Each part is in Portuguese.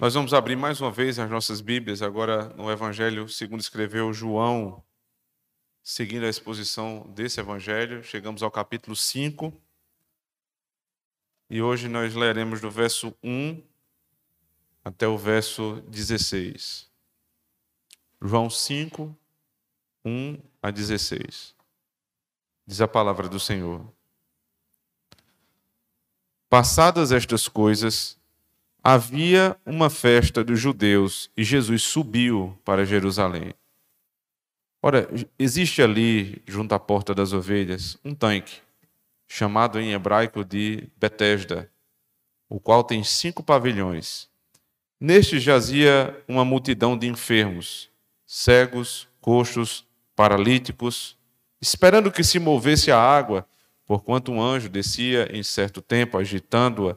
Nós vamos abrir mais uma vez as nossas Bíblias, agora no Evangelho segundo escreveu João, seguindo a exposição desse Evangelho. Chegamos ao capítulo 5. E hoje nós leremos do verso 1 até o verso 16. João 5, 1 a 16. Diz a palavra do Senhor. Passadas estas coisas, havia uma festa dos judeus e Jesus subiu para Jerusalém. Ora, existe ali, junto à porta das ovelhas, um tanque, chamado em hebraico de Betesda, o qual tem cinco pavilhões. Neste jazia uma multidão de enfermos, cegos, coxos, paralíticos, esperando que se movesse a água, porquanto um anjo descia em certo tempo, agitando-a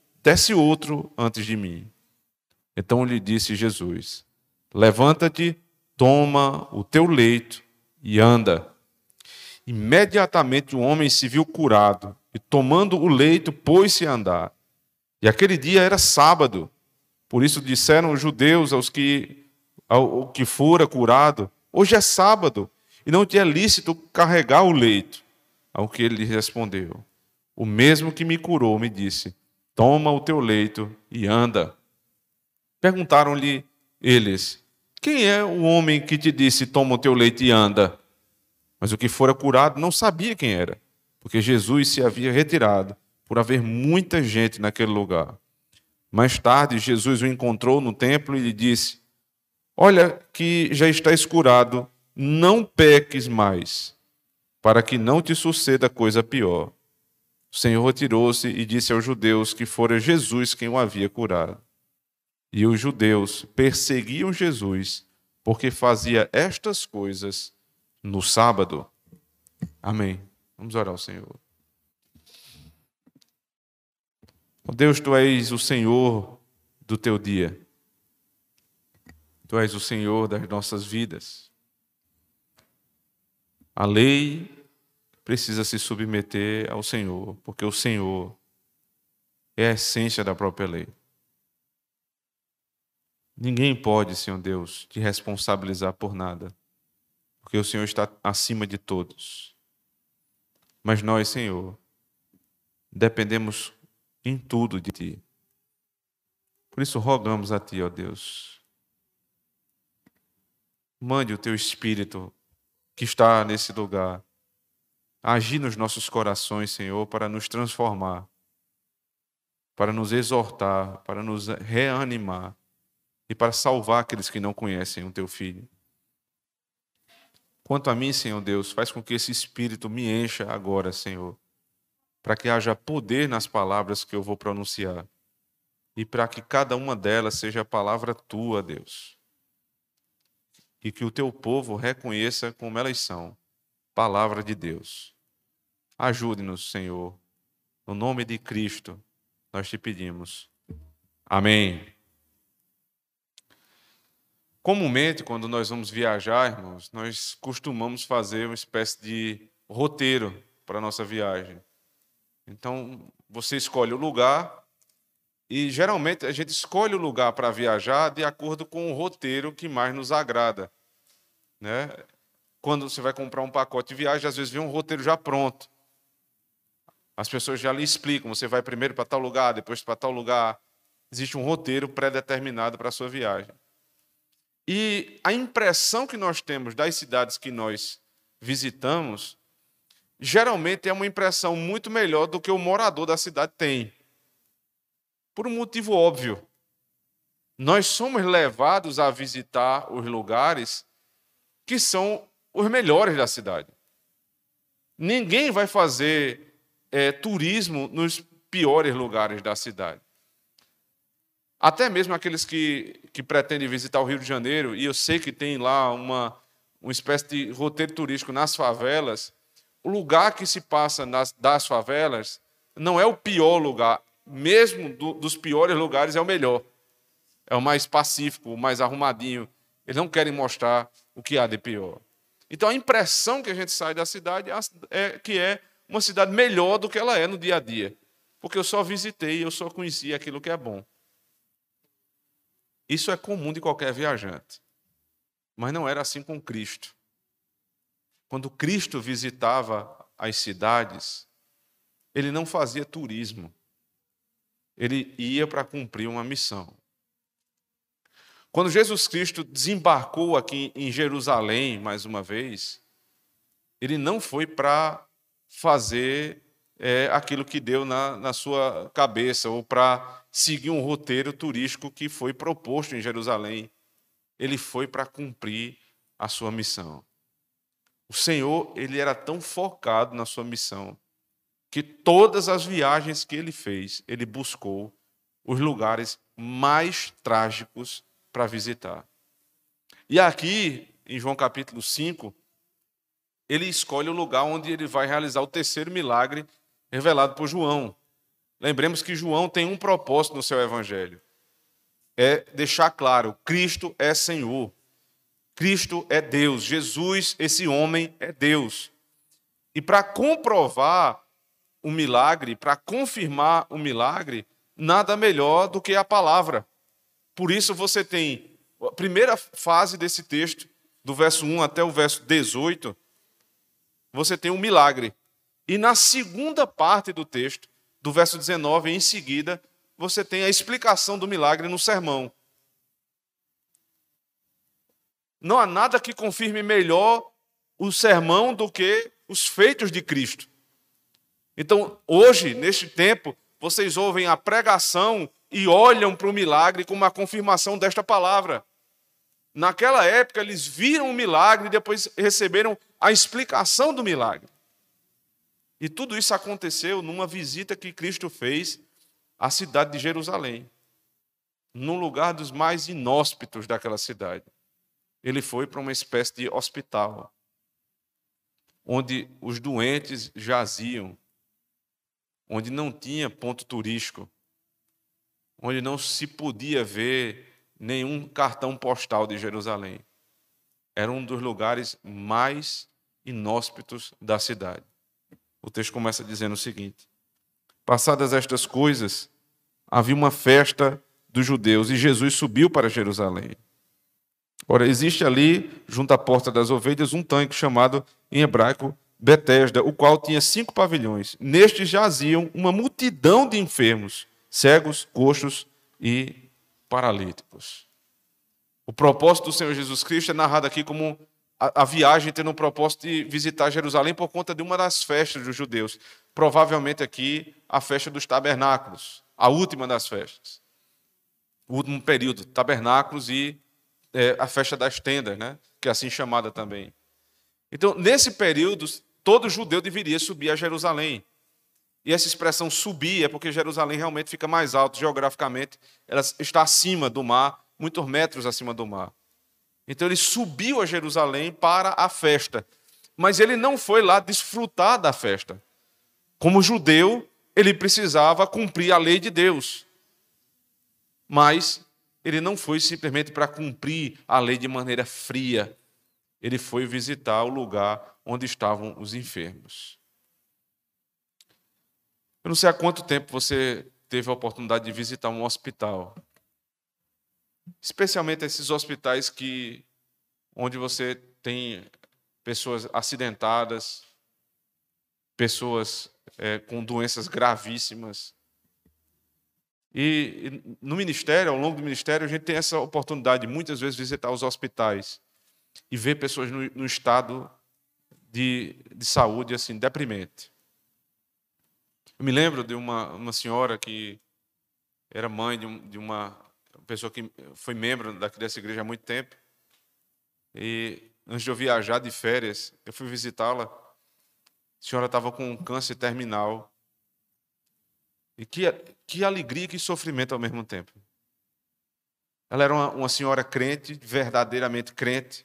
desce outro antes de mim. Então lhe disse Jesus: Levanta-te, toma o teu leito e anda. Imediatamente o homem se viu curado e, tomando o leito, pôs-se a andar. E aquele dia era sábado. Por isso disseram os judeus aos que, ao que fora curado: Hoje é sábado e não te é lícito carregar o leito. Ao que ele respondeu: O mesmo que me curou me disse: Toma o teu leito e anda. Perguntaram-lhe eles: Quem é o homem que te disse: Toma o teu leito e anda? Mas o que fora curado não sabia quem era, porque Jesus se havia retirado por haver muita gente naquele lugar. Mais tarde, Jesus o encontrou no templo e lhe disse: Olha que já está escurado, não peques mais, para que não te suceda coisa pior. O Senhor retirou-se e disse aos judeus que fora Jesus quem o havia curado. E os judeus perseguiam Jesus porque fazia estas coisas no sábado. Amém. Vamos orar ao Senhor. Oh Deus, tu és o Senhor do teu dia. Tu és o Senhor das nossas vidas. A lei precisa se submeter ao Senhor, porque o Senhor é a essência da própria lei. Ninguém pode, Senhor Deus, te responsabilizar por nada, porque o Senhor está acima de todos. Mas nós, Senhor, dependemos em tudo de Ti. Por isso rogamos a Ti, ó Deus. Mande o Teu Espírito que está nesse lugar agir nos nossos corações, Senhor, para nos transformar, para nos exortar, para nos reanimar e para salvar aqueles que não conhecem o teu filho. Quanto a mim, Senhor Deus, faz com que esse espírito me encha agora, Senhor, para que haja poder nas palavras que eu vou pronunciar e para que cada uma delas seja a palavra tua, Deus. E que o teu povo reconheça como elas são palavra de Deus. Ajude-nos, Senhor. No nome de Cristo, nós te pedimos. Amém. Comumente, quando nós vamos viajar, irmãos, nós costumamos fazer uma espécie de roteiro para a nossa viagem. Então, você escolhe o lugar e geralmente a gente escolhe o lugar para viajar de acordo com o roteiro que mais nos agrada. Né? Quando você vai comprar um pacote de viagem, às vezes vem um roteiro já pronto. As pessoas já lhe explicam, você vai primeiro para tal lugar, depois para tal lugar. Existe um roteiro pré-determinado para a sua viagem. E a impressão que nós temos das cidades que nós visitamos, geralmente é uma impressão muito melhor do que o morador da cidade tem. Por um motivo óbvio. Nós somos levados a visitar os lugares que são os melhores da cidade. Ninguém vai fazer é, turismo nos piores lugares da cidade. Até mesmo aqueles que, que pretendem visitar o Rio de Janeiro, e eu sei que tem lá uma, uma espécie de roteiro turístico nas favelas, o lugar que se passa nas, das favelas não é o pior lugar, mesmo do, dos piores lugares é o melhor. É o mais pacífico, o mais arrumadinho. Eles não querem mostrar o que há de pior. Então a impressão que a gente sai da cidade é que é uma cidade melhor do que ela é no dia a dia. Porque eu só visitei, eu só conheci aquilo que é bom. Isso é comum de qualquer viajante. Mas não era assim com Cristo. Quando Cristo visitava as cidades, ele não fazia turismo. Ele ia para cumprir uma missão. Quando Jesus Cristo desembarcou aqui em Jerusalém, mais uma vez, ele não foi para fazer é, aquilo que deu na, na sua cabeça, ou para seguir um roteiro turístico que foi proposto em Jerusalém. Ele foi para cumprir a sua missão. O Senhor, ele era tão focado na sua missão, que todas as viagens que ele fez, ele buscou os lugares mais trágicos para visitar. E aqui, em João capítulo 5, ele escolhe o lugar onde ele vai realizar o terceiro milagre revelado por João. Lembremos que João tem um propósito no seu evangelho: é deixar claro, Cristo é Senhor. Cristo é Deus, Jesus, esse homem, é Deus. E para comprovar o milagre, para confirmar o milagre, nada melhor do que a palavra. Por isso você tem a primeira fase desse texto, do verso 1 até o verso 18, você tem um milagre. E na segunda parte do texto, do verso 19 em seguida, você tem a explicação do milagre no sermão. Não há nada que confirme melhor o sermão do que os feitos de Cristo. Então, hoje, neste tempo, vocês ouvem a pregação e olham para o milagre como uma confirmação desta palavra. Naquela época, eles viram o milagre e depois receberam a explicação do milagre. E tudo isso aconteceu numa visita que Cristo fez à cidade de Jerusalém, num lugar dos mais inóspitos daquela cidade. Ele foi para uma espécie de hospital, onde os doentes jaziam, onde não tinha ponto turístico, onde não se podia ver nenhum cartão postal de Jerusalém. Era um dos lugares mais inóspitos da cidade. O texto começa dizendo o seguinte: Passadas estas coisas, havia uma festa dos judeus e Jesus subiu para Jerusalém. Ora, existe ali, junto à porta das ovelhas, um tanque chamado em hebraico Betesda, o qual tinha cinco pavilhões. Nestes jaziam uma multidão de enfermos cegos, coxos e paralíticos. O propósito do Senhor Jesus Cristo é narrado aqui como a, a viagem tendo o propósito de visitar Jerusalém por conta de uma das festas dos judeus. Provavelmente aqui a festa dos tabernáculos, a última das festas. O último período, tabernáculos e é, a festa das tendas, né? que é assim chamada também. Então, nesse período, todo judeu deveria subir a Jerusalém. E essa expressão subir é porque Jerusalém realmente fica mais alto geograficamente, ela está acima do mar, muitos metros acima do mar. Então ele subiu a Jerusalém para a festa, mas ele não foi lá desfrutar da festa. Como judeu, ele precisava cumprir a lei de Deus. Mas ele não foi simplesmente para cumprir a lei de maneira fria. Ele foi visitar o lugar onde estavam os enfermos. Eu não sei há quanto tempo você teve a oportunidade de visitar um hospital. Especialmente esses hospitais que onde você tem pessoas acidentadas, pessoas é, com doenças gravíssimas. E, no ministério, ao longo do ministério, a gente tem essa oportunidade de muitas vezes visitar os hospitais e ver pessoas no, no estado de, de saúde assim deprimente. Eu me lembro de uma, uma senhora que era mãe de, um, de uma pessoa que foi membro dessa igreja há muito tempo. E antes de eu viajar de férias, eu fui visitá-la. A senhora estava com um câncer terminal. E que, que alegria, que sofrimento ao mesmo tempo. Ela era uma, uma senhora crente, verdadeiramente crente.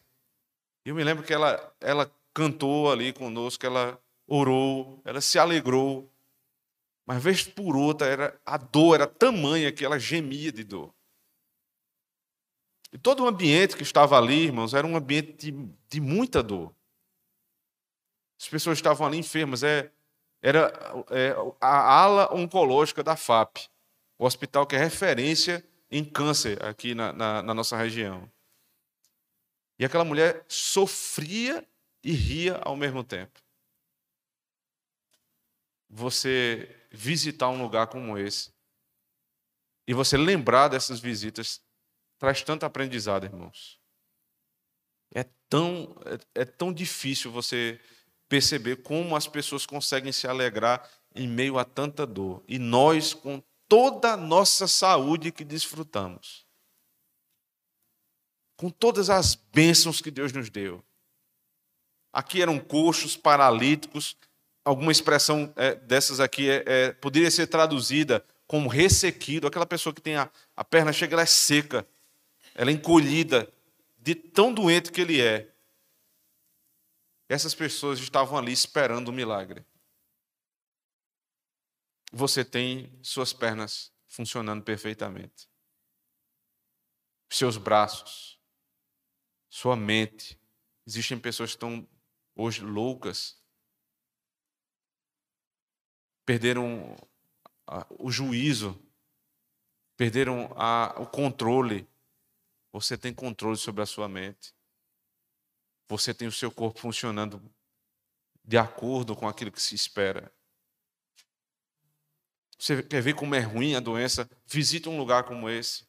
E eu me lembro que ela, ela cantou ali conosco, ela orou, ela se alegrou. Mas vez por outra, era, a dor era tamanha que ela gemia de dor. E todo o ambiente que estava ali, irmãos, era um ambiente de, de muita dor. As pessoas estavam ali enfermas. É, era é, a ala oncológica da FAP, o hospital que é referência em câncer aqui na, na, na nossa região. E aquela mulher sofria e ria ao mesmo tempo. Você visitar um lugar como esse e você lembrar dessas visitas traz tanto aprendizado, irmãos. É tão, é, é tão difícil você perceber como as pessoas conseguem se alegrar em meio a tanta dor. E nós, com toda a nossa saúde que desfrutamos, com todas as bênçãos que Deus nos deu. Aqui eram coxos, paralíticos, alguma expressão é, dessas aqui é, é, poderia ser traduzida como ressequido, aquela pessoa que tem a, a perna chega, ela é seca, ela é encolhida, de tão doente que ele é. Essas pessoas estavam ali esperando o um milagre. Você tem suas pernas funcionando perfeitamente. Seus braços, sua mente. Existem pessoas que estão hoje loucas. Perderam o juízo, perderam a, o controle. Você tem controle sobre a sua mente. Você tem o seu corpo funcionando de acordo com aquilo que se espera. Você quer ver como é ruim a doença? Visite um lugar como esse.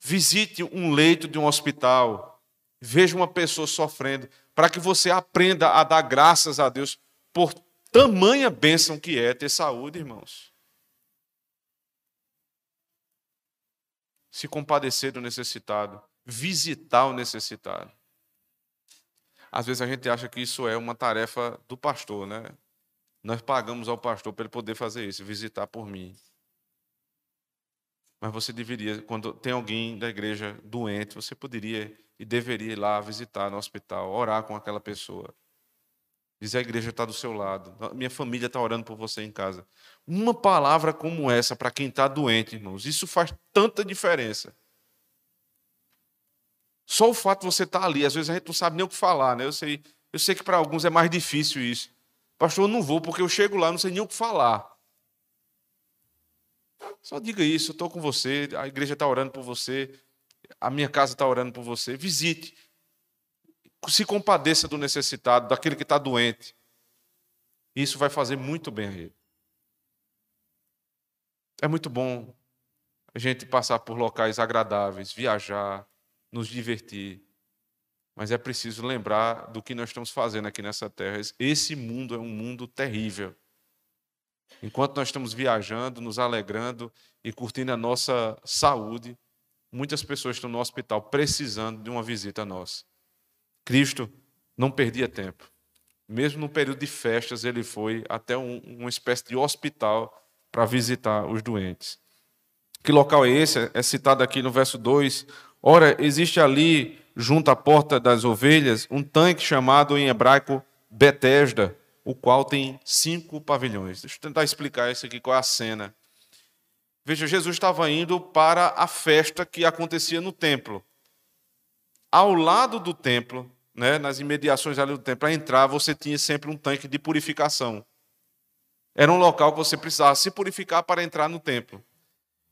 Visite um leito de um hospital. Veja uma pessoa sofrendo, para que você aprenda a dar graças a Deus por tamanha bênção que é ter saúde, irmãos. Se compadecer do necessitado, visitar o necessitado. Às vezes a gente acha que isso é uma tarefa do pastor, né? Nós pagamos ao pastor para ele poder fazer isso, visitar por mim. Mas você deveria, quando tem alguém da igreja doente, você poderia e deveria ir lá visitar no hospital, orar com aquela pessoa. Dizer a igreja está do seu lado, minha família está orando por você em casa. Uma palavra como essa para quem está doente, irmãos, isso faz tanta diferença. Só o fato de você estar tá ali, às vezes a gente não sabe nem o que falar, né? Eu sei, eu sei que para alguns é mais difícil isso. Pastor, eu não vou porque eu chego lá, não sei nem o que falar. Só diga isso, eu estou com você, a igreja está orando por você, a minha casa está orando por você. Visite. Se compadeça do necessitado, daquele que está doente. Isso vai fazer muito bem a ele. É muito bom a gente passar por locais agradáveis, viajar, nos divertir. Mas é preciso lembrar do que nós estamos fazendo aqui nessa terra. Esse mundo é um mundo terrível. Enquanto nós estamos viajando, nos alegrando e curtindo a nossa saúde, muitas pessoas estão no hospital precisando de uma visita nossa. Cristo não perdia tempo. Mesmo no período de festas, ele foi até um, uma espécie de hospital para visitar os doentes. Que local é esse? É citado aqui no verso 2, Ora, existe ali, junto à porta das ovelhas, um tanque chamado em hebraico Betesda, o qual tem cinco pavilhões. Deixa eu tentar explicar isso aqui, qual é a cena. Veja, Jesus estava indo para a festa que acontecia no templo. Ao lado do templo, né, nas imediações ali do templo, para entrar, você tinha sempre um tanque de purificação. Era um local que você precisava se purificar para entrar no templo.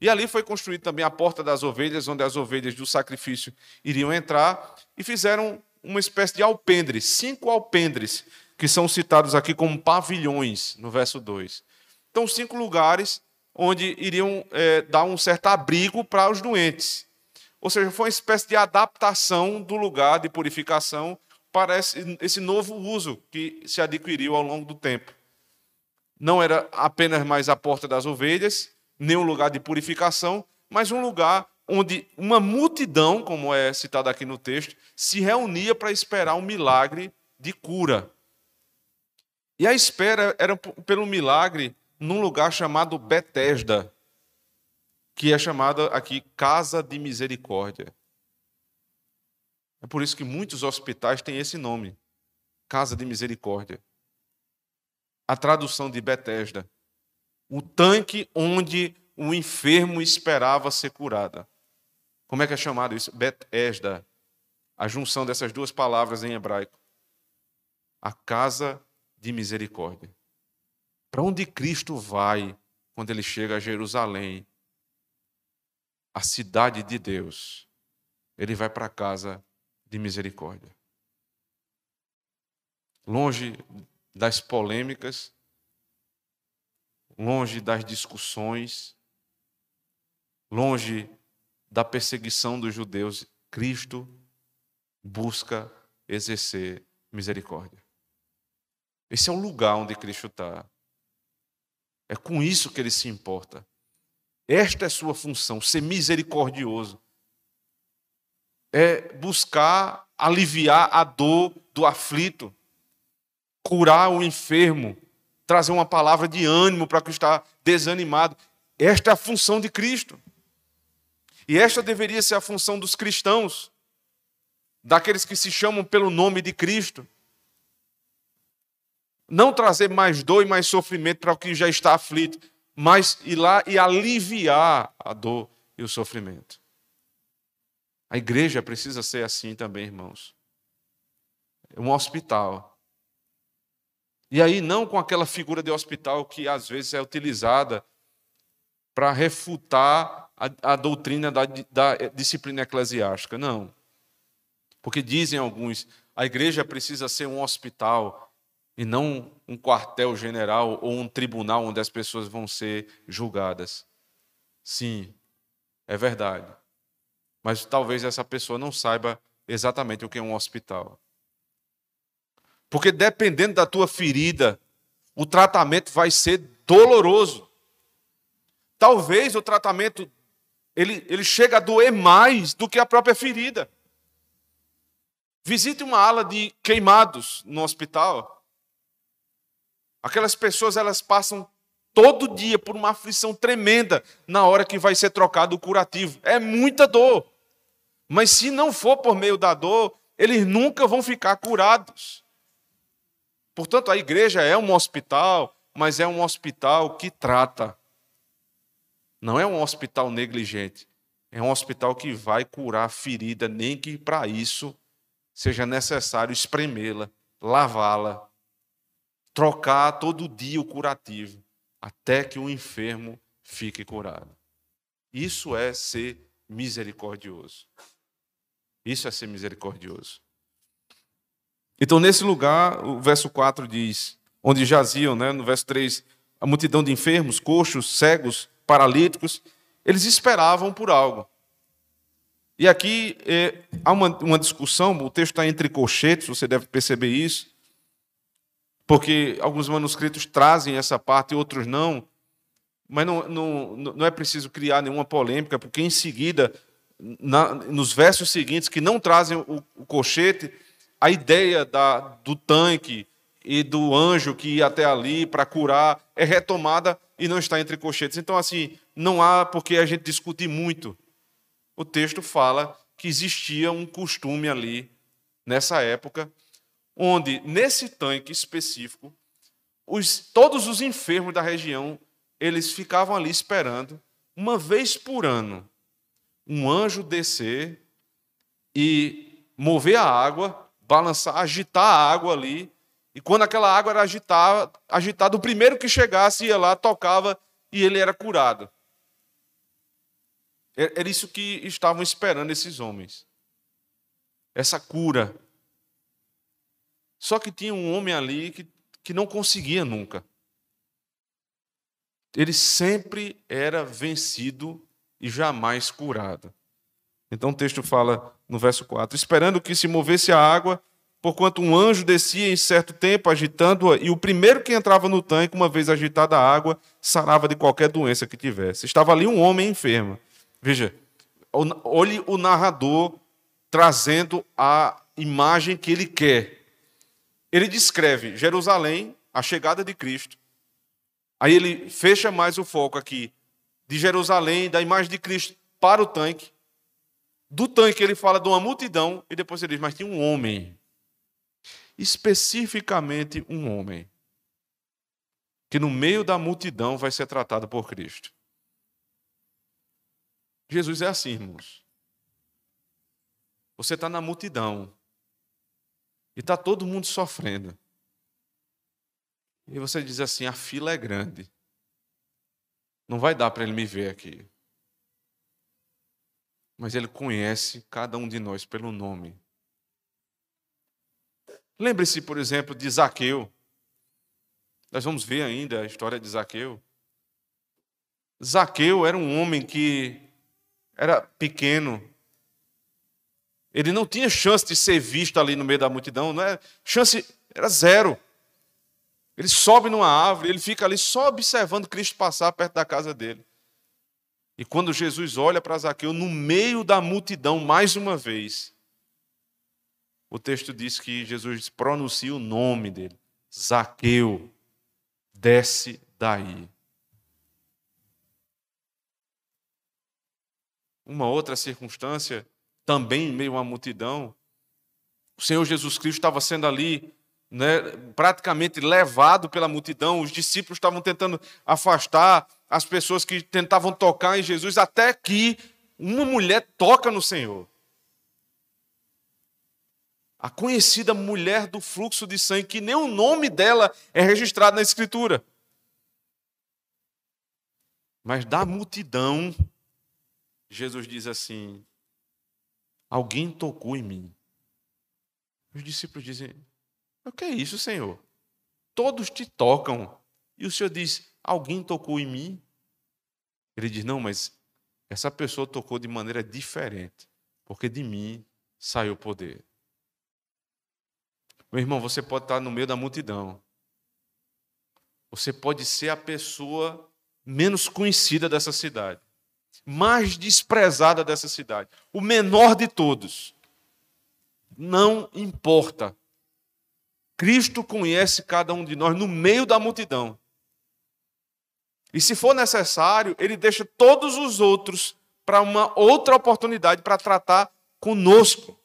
E ali foi construída também a porta das ovelhas, onde as ovelhas do sacrifício iriam entrar, e fizeram uma espécie de alpendres, cinco alpendres, que são citados aqui como pavilhões, no verso 2. Então, cinco lugares onde iriam é, dar um certo abrigo para os doentes. Ou seja, foi uma espécie de adaptação do lugar de purificação para esse, novo uso que se adquiriu ao longo do tempo. Não era apenas mais a porta das ovelhas, nem um lugar de purificação, mas um lugar onde uma multidão, como é citado aqui no texto, se reunia para esperar um milagre de cura. E a espera era pelo milagre num lugar chamado Betesda. Que é chamada aqui Casa de Misericórdia. É por isso que muitos hospitais têm esse nome, Casa de Misericórdia. A tradução de Betesda, o tanque onde o enfermo esperava ser curado. Como é que é chamado isso? Betesda, a junção dessas duas palavras em hebraico. A casa de misericórdia. Para onde Cristo vai quando ele chega a Jerusalém, a cidade de Deus? Ele vai para a casa de misericórdia. Longe das polêmicas, longe das discussões, longe da perseguição dos judeus, Cristo busca exercer misericórdia. Esse é o lugar onde Cristo está. É com isso que ele se importa. Esta é sua função, ser misericordioso. É buscar aliviar a dor do aflito, curar o enfermo, trazer uma palavra de ânimo para quem está desanimado. Esta é a função de Cristo. E esta deveria ser a função dos cristãos daqueles que se chamam pelo nome de Cristo. Não trazer mais dor e mais sofrimento para o que já está aflito, mas ir lá e aliviar a dor e o sofrimento. A igreja precisa ser assim também, irmãos. É um hospital. E aí, não com aquela figura de hospital que às vezes é utilizada para refutar a, a doutrina da, da disciplina eclesiástica. Não. Porque dizem alguns, a igreja precisa ser um hospital e não um quartel-general ou um tribunal onde as pessoas vão ser julgadas. Sim, é verdade. Mas talvez essa pessoa não saiba exatamente o que é um hospital. Porque dependendo da tua ferida, o tratamento vai ser doloroso. Talvez o tratamento ele, ele chega a doer mais do que a própria ferida. Visite uma ala de queimados no hospital. Aquelas pessoas elas passam todo dia por uma aflição tremenda na hora que vai ser trocado o curativo. É muita dor. Mas se não for por meio da dor, eles nunca vão ficar curados. Portanto, a igreja é um hospital, mas é um hospital que trata. Não é um hospital negligente. É um hospital que vai curar a ferida, nem que para isso seja necessário espremê-la, lavá-la, trocar todo dia o curativo, até que o enfermo fique curado. Isso é ser misericordioso. Isso é ser misericordioso. Então, nesse lugar, o verso 4 diz: onde jaziam, né, no verso 3, a multidão de enfermos, coxos, cegos, paralíticos, eles esperavam por algo. E aqui é, há uma, uma discussão, o texto está entre colchetes, você deve perceber isso, porque alguns manuscritos trazem essa parte e outros não, mas não, não, não é preciso criar nenhuma polêmica, porque em seguida, na, nos versos seguintes, que não trazem o, o a ideia da, do tanque e do anjo que ia até ali para curar é retomada e não está entre colchetes. Então, assim, não há porque a gente discutir muito o texto fala que existia um costume ali, nessa época, onde, nesse tanque específico, os, todos os enfermos da região, eles ficavam ali esperando, uma vez por ano, um anjo descer e mover a água, balançar, agitar a água ali, e quando aquela água era agitada, agitada, o primeiro que chegasse ia lá, tocava e ele era curado. É, era isso que estavam esperando esses homens. Essa cura. Só que tinha um homem ali que, que não conseguia nunca. Ele sempre era vencido e jamais curado. Então o texto fala no verso 4: esperando que se movesse a água, porquanto um anjo descia em certo tempo agitando-a, e o primeiro que entrava no tanque, uma vez agitada a água, sarava de qualquer doença que tivesse. Estava ali um homem enfermo. Veja, olhe o narrador trazendo a imagem que ele quer. Ele descreve Jerusalém, a chegada de Cristo. Aí ele fecha mais o foco aqui. de Jerusalém, da imagem de Cristo, para o tanque. Do tanque ele fala de uma multidão e depois ele diz: Mas tinha um homem. Especificamente um homem. Que no meio da multidão vai ser tratado por Cristo. Jesus é assim, irmãos. Você está na multidão. E está todo mundo sofrendo. E você diz assim: a fila é grande. Não vai dar para ele me ver aqui. Mas ele conhece cada um de nós pelo nome. Lembre-se, por exemplo, de Zaqueu. Nós vamos ver ainda a história de Zaqueu. Zaqueu era um homem que era pequeno, ele não tinha chance de ser visto ali no meio da multidão, não é? Chance era zero. Ele sobe numa árvore, ele fica ali só observando Cristo passar perto da casa dele. E quando Jesus olha para Zaqueu no meio da multidão mais uma vez, o texto diz que Jesus pronuncia o nome dele: Zaqueu, desce daí. Uma outra circunstância também em meio a uma multidão. O Senhor Jesus Cristo estava sendo ali né, praticamente levado pela multidão, os discípulos estavam tentando afastar as pessoas que tentavam tocar em Jesus, até que uma mulher toca no Senhor. A conhecida mulher do fluxo de sangue, que nem o nome dela é registrado na Escritura. Mas da multidão, Jesus diz assim: Alguém tocou em mim. Os discípulos dizem: O que é isso, Senhor? Todos te tocam. E o Senhor diz: Alguém tocou em mim? Ele diz: Não, mas essa pessoa tocou de maneira diferente, porque de mim saiu o poder. Meu irmão, você pode estar no meio da multidão. Você pode ser a pessoa menos conhecida dessa cidade mais desprezada dessa cidade, o menor de todos. Não importa. Cristo conhece cada um de nós no meio da multidão. E se for necessário, ele deixa todos os outros para uma outra oportunidade para tratar conosco,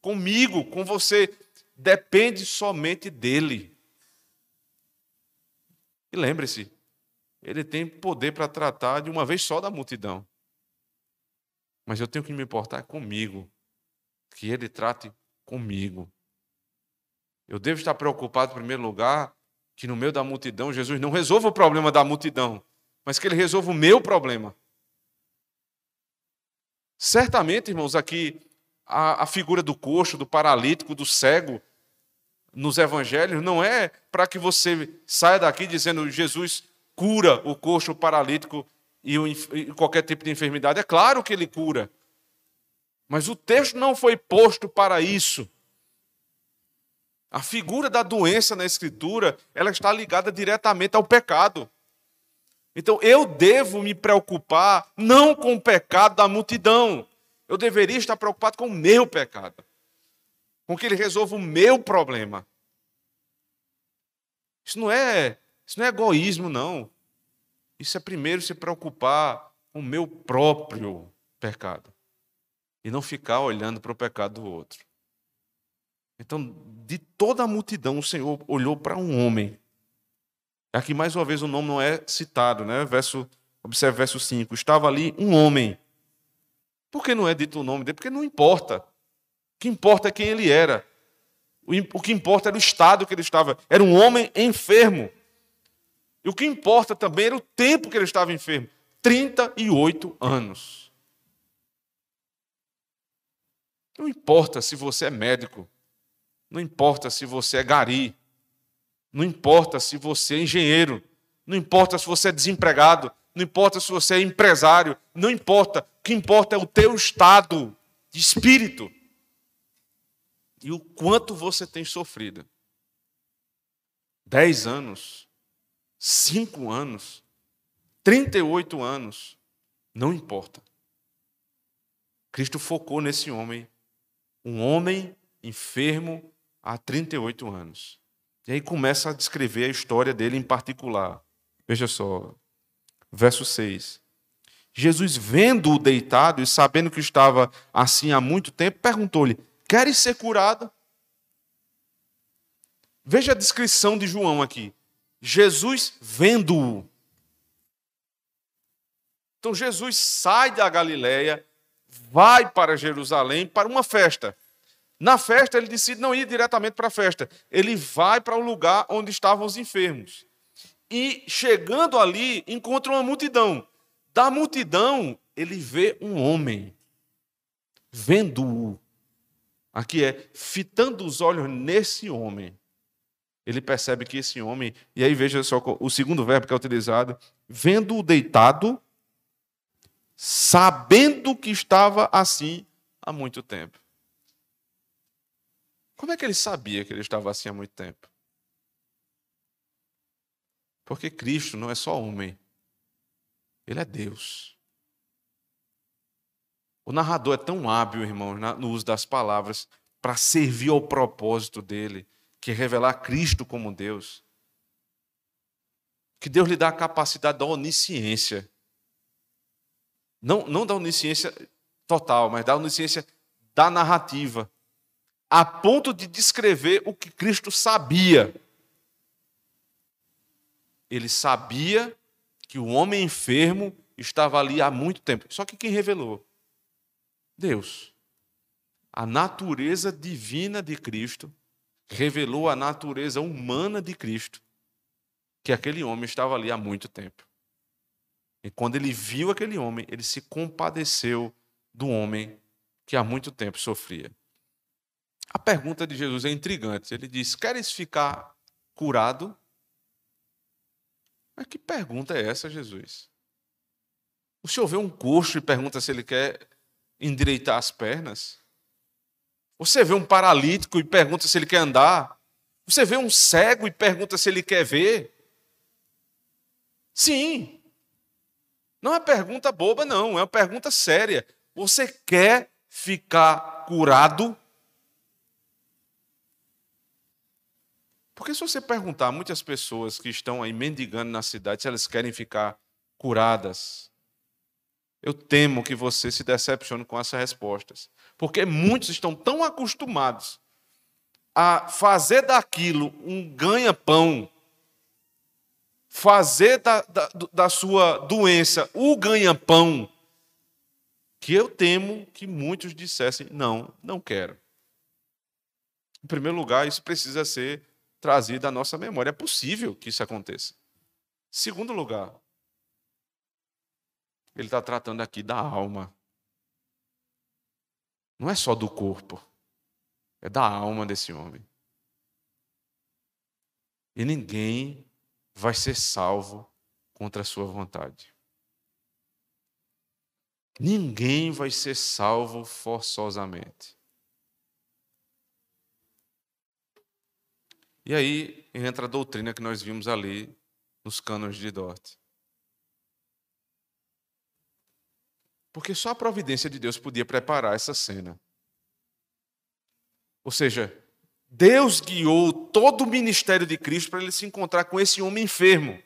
comigo, com você. Depende somente dele. E lembre-se, ele tem poder para tratar de uma vez só da multidão. Mas eu tenho que me importar comigo, que ele trate comigo. Eu devo estar preocupado, em primeiro lugar, que no meio da multidão Jesus não resolva o problema da multidão, mas que ele resolva o meu problema. Certamente, irmãos, aqui a, a figura do coxo, do paralítico, do cego, nos evangelhos, não é para que você saia daqui dizendo Jesus cura o coxo, o paralítico e, o, e qualquer tipo de enfermidade. É claro que ele cura. Mas o texto não foi posto para isso. A figura da doença na Escritura, ela está ligada diretamente ao pecado. Então eu devo me preocupar não com o pecado da multidão. Eu deveria estar preocupado com o meu pecado. Com que ele resolva o meu problema. Isso não é isso não é egoísmo, não. Isso é primeiro se preocupar com o meu próprio pecado. E não ficar olhando para o pecado do outro. Então, de toda a multidão, o Senhor olhou para um homem. Aqui, mais uma vez, o nome não é citado, né? Verso, observe verso 5. Estava ali um homem. Por que não é dito o nome dele? Porque não importa. O que importa é quem ele era. O que importa era o estado que ele estava. Era um homem enfermo. E o que importa também era o tempo que ele estava enfermo 38 anos. Não importa se você é médico, não importa se você é gari, não importa se você é engenheiro, não importa se você é desempregado, não importa se você é empresário, não importa. O que importa é o teu estado de espírito e o quanto você tem sofrido. Dez anos cinco anos, 38 anos, não importa. Cristo focou nesse homem, um homem enfermo há 38 anos. E aí começa a descrever a história dele em particular. Veja só, verso 6. Jesus, vendo-o deitado e sabendo que estava assim há muito tempo, perguntou-lhe: Queres ser curado? Veja a descrição de João aqui. Jesus vendo-o. Então Jesus sai da Galiléia, vai para Jerusalém para uma festa. Na festa, ele decide não ir diretamente para a festa. Ele vai para o lugar onde estavam os enfermos. E chegando ali, encontra uma multidão. Da multidão, ele vê um homem. Vendo-o. Aqui é, fitando os olhos nesse homem ele percebe que esse homem, e aí veja só o segundo verbo que é utilizado, vendo-o deitado, sabendo que estava assim há muito tempo. Como é que ele sabia que ele estava assim há muito tempo? Porque Cristo não é só homem, ele é Deus. O narrador é tão hábil, irmãos, no uso das palavras, para servir ao propósito dele que revelar Cristo como Deus. Que Deus lhe dá a capacidade da onisciência. Não, não da onisciência total, mas da onisciência da narrativa. A ponto de descrever o que Cristo sabia. Ele sabia que o homem enfermo estava ali há muito tempo. Só que quem revelou? Deus. A natureza divina de Cristo revelou a natureza humana de Cristo, que aquele homem estava ali há muito tempo. E quando ele viu aquele homem, ele se compadeceu do homem que há muito tempo sofria. A pergunta de Jesus é intrigante. Ele diz: Queres ficar curado? Mas que pergunta é essa, Jesus? O senhor vê um coxo e pergunta se ele quer endireitar as pernas? Você vê um paralítico e pergunta se ele quer andar. Você vê um cego e pergunta se ele quer ver. Sim. Não é pergunta boba, não. É uma pergunta séria. Você quer ficar curado? Porque se você perguntar a muitas pessoas que estão aí mendigando na cidade se elas querem ficar curadas, eu temo que você se decepcione com essas respostas. Porque muitos estão tão acostumados a fazer daquilo um ganha-pão, fazer da, da, da sua doença o ganha-pão, que eu temo que muitos dissessem: não, não quero. Em primeiro lugar, isso precisa ser trazido à nossa memória. É possível que isso aconteça. Segundo lugar, ele está tratando aqui da alma. Não é só do corpo, é da alma desse homem. E ninguém vai ser salvo contra a sua vontade. Ninguém vai ser salvo forçosamente. E aí entra a doutrina que nós vimos ali nos cânones de Dort. Porque só a providência de Deus podia preparar essa cena. Ou seja, Deus guiou todo o ministério de Cristo para ele se encontrar com esse homem enfermo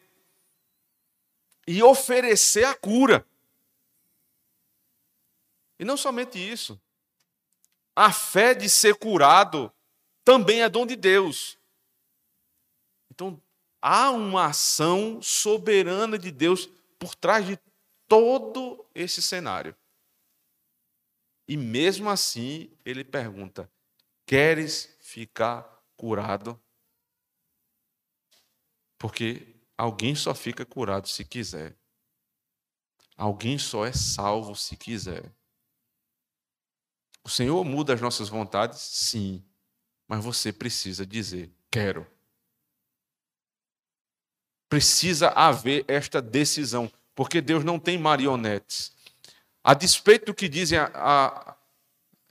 e oferecer a cura. E não somente isso, a fé de ser curado também é dom de Deus. Então, há uma ação soberana de Deus por trás de todo esse cenário. E mesmo assim, ele pergunta: Queres ficar curado? Porque alguém só fica curado se quiser. Alguém só é salvo se quiser. O Senhor muda as nossas vontades? Sim. Mas você precisa dizer: quero. Precisa haver esta decisão porque Deus não tem marionetes. A despeito do que dizem a, a,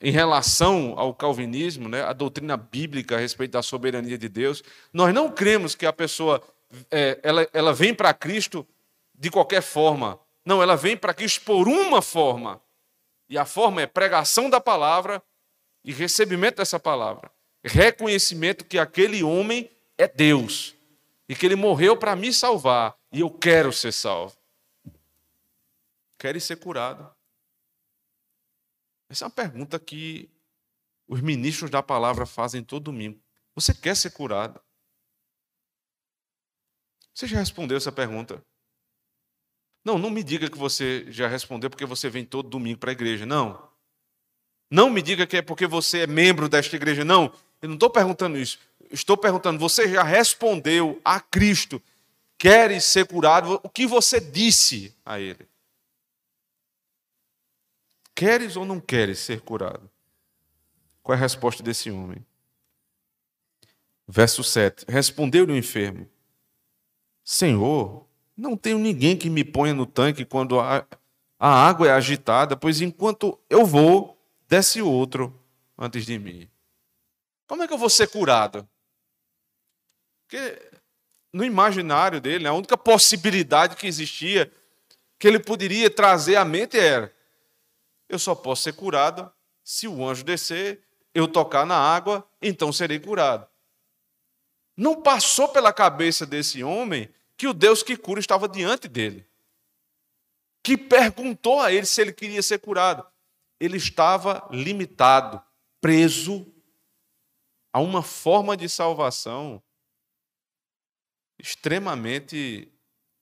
em relação ao calvinismo, né, a doutrina bíblica a respeito da soberania de Deus, nós não cremos que a pessoa é, ela, ela vem para Cristo de qualquer forma. Não, ela vem para Cristo por uma forma. E a forma é pregação da palavra e recebimento dessa palavra. Reconhecimento que aquele homem é Deus e que ele morreu para me salvar e eu quero ser salvo. Queres ser curado? Essa é uma pergunta que os ministros da palavra fazem todo domingo. Você quer ser curado? Você já respondeu essa pergunta? Não, não me diga que você já respondeu porque você vem todo domingo para a igreja. Não. Não me diga que é porque você é membro desta igreja. Não. Eu não estou perguntando isso. Estou perguntando, você já respondeu a Cristo? Queres ser curado? O que você disse a Ele? Queres ou não queres ser curado? Qual é a resposta desse homem? Verso 7. Respondeu-lhe o enfermo: Senhor, não tenho ninguém que me ponha no tanque quando a, a água é agitada, pois enquanto eu vou, desce outro antes de mim. Como é que eu vou ser curado? Porque no imaginário dele, a única possibilidade que existia que ele poderia trazer à mente era: eu só posso ser curado se o anjo descer, eu tocar na água, então serei curado. Não passou pela cabeça desse homem que o Deus que cura estava diante dele. Que perguntou a ele se ele queria ser curado. Ele estava limitado, preso a uma forma de salvação extremamente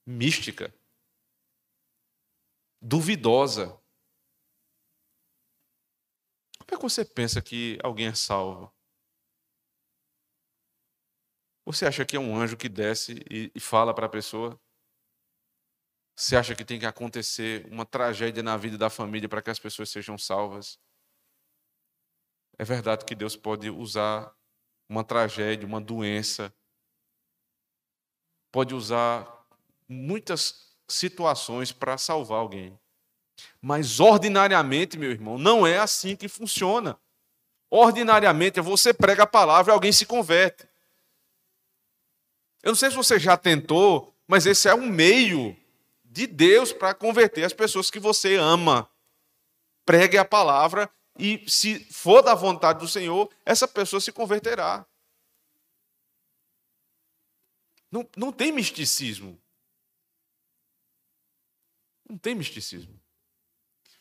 mística, duvidosa. É que você pensa que alguém é salvo? Você acha que é um anjo que desce e, e fala para a pessoa? Você acha que tem que acontecer uma tragédia na vida da família para que as pessoas sejam salvas? É verdade que Deus pode usar uma tragédia, uma doença, pode usar muitas situações para salvar alguém. Mas ordinariamente, meu irmão, não é assim que funciona. Ordinariamente, você prega a palavra e alguém se converte. Eu não sei se você já tentou, mas esse é um meio de Deus para converter as pessoas que você ama. Pregue a palavra e, se for da vontade do Senhor, essa pessoa se converterá. Não, não tem misticismo. Não tem misticismo.